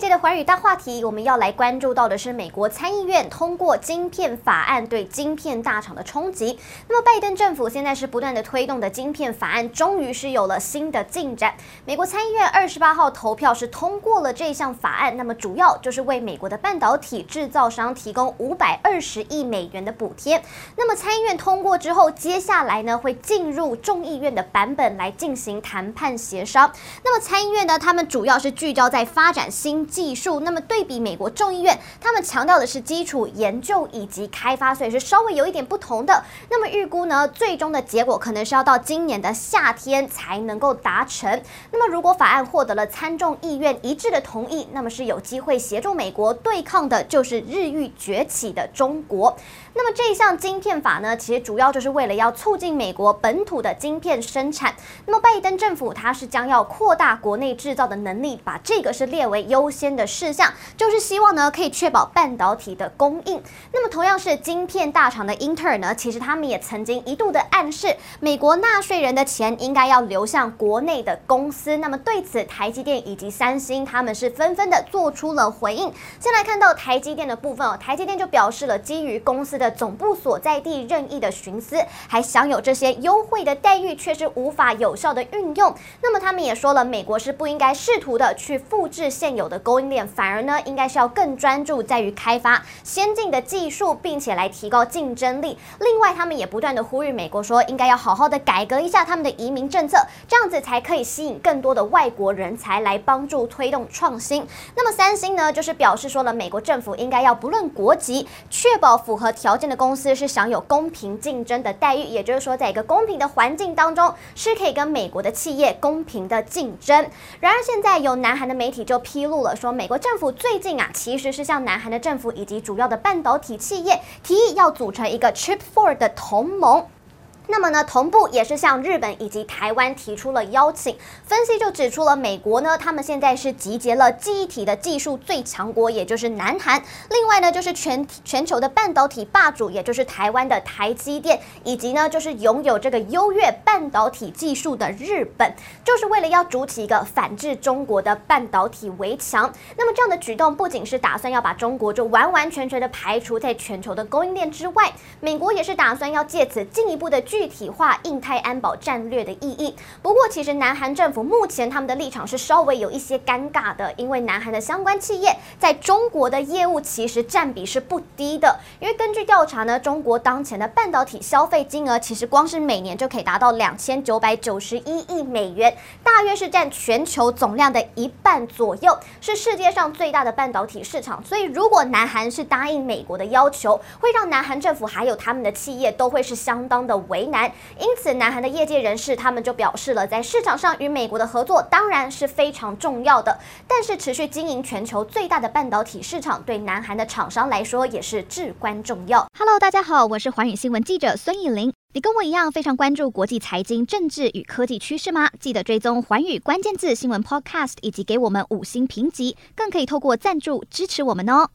这一节的寰宇大话题，我们要来关注到的是美国参议院通过晶片法案对晶片大厂的冲击。那么，拜登政府现在是不断的推动的晶片法案，终于是有了新的进展。美国参议院二十八号投票是通过了这项法案，那么主要就是为美国的半导体制造商提供五百二十亿美元的补贴。那么参议院通过之后，接下来呢会进入众议院的版本来进行谈判协商。那么参议院呢，他们主要是聚焦在发展新技术，那么对比美国众议院，他们强调的是基础研究以及开发，所以是稍微有一点不同的。那么预估呢，最终的结果可能是要到今年的夏天才能够达成。那么如果法案获得了参众议院一致的同意，那么是有机会协助美国对抗的，就是日益崛起的中国。那么这项晶片法呢，其实主要就是为了要促进美国本土的晶片生产。那么拜登政府他是将要扩大国内制造的能力，把这个是列为优。先的事项就是希望呢，可以确保半导体的供应。那么同样是晶片大厂的英特尔呢，其实他们也曾经一度的暗示，美国纳税人的钱应该要流向国内的公司。那么对此，台积电以及三星他们是纷纷的做出了回应。先来看到台积电的部分哦，台积电就表示了，基于公司的总部所在地任意的寻思，还享有这些优惠的待遇，却是无法有效的运用。那么他们也说了，美国是不应该试图的去复制现有的供应链，反而呢，应该是要更专注在于开发先进的技术，并且来提高竞争力。另外，他们也不断的呼吁美国说，应该要好好的改革一下他们的移民政策，这样子才可以吸引更多的外国人才来帮助推动创新。那么，三星呢，就是表示说了，美国政府应该要不论国籍，确保符合条件的公司是享有公平竞争的待遇，也就是说，在一个公平的环境当中，是可以跟美国的企业公平的竞争。然而，现在有南韩的媒体就披露了。说美国政府最近啊，其实是向南韩的政府以及主要的半导体企业提议要组成一个 Chip Four 的同盟。那么呢，同步也是向日本以及台湾提出了邀请。分析就指出了，美国呢，他们现在是集结了记忆体的技术最强国，也就是南韩。另外呢，就是全全球的半导体霸主，也就是台湾的台积电，以及呢，就是拥有这个优越半导体技术的日本，就是为了要筑起一个反制中国的半导体围墙。那么这样的举动，不仅是打算要把中国就完完全全的排除在全球的供应链之外，美国也是打算要借此进一步的具体化印太安保战略的意义。不过，其实南韩政府目前他们的立场是稍微有一些尴尬的，因为南韩的相关企业在中国的业务其实占比是不低的。因为根据调查呢，中国当前的半导体消费金额其实光是每年就可以达到两千九百九十一亿美元，大约是占全球总量的一半左右，是世界上最大的半导体市场。所以，如果南韩是答应美国的要求，会让南韩政府还有他们的企业都会是相当的为难，因此，南韩的业界人士他们就表示了，在市场上与美国的合作当然是非常重要的，但是持续经营全球最大的半导体市场，对南韩的厂商来说也是至关重要。Hello，大家好，我是寰宇新闻记者孙艺玲。你跟我一样非常关注国际财经、政治与科技趋势吗？记得追踪寰宇关键字新闻 Podcast，以及给我们五星评级，更可以透过赞助支持我们哦。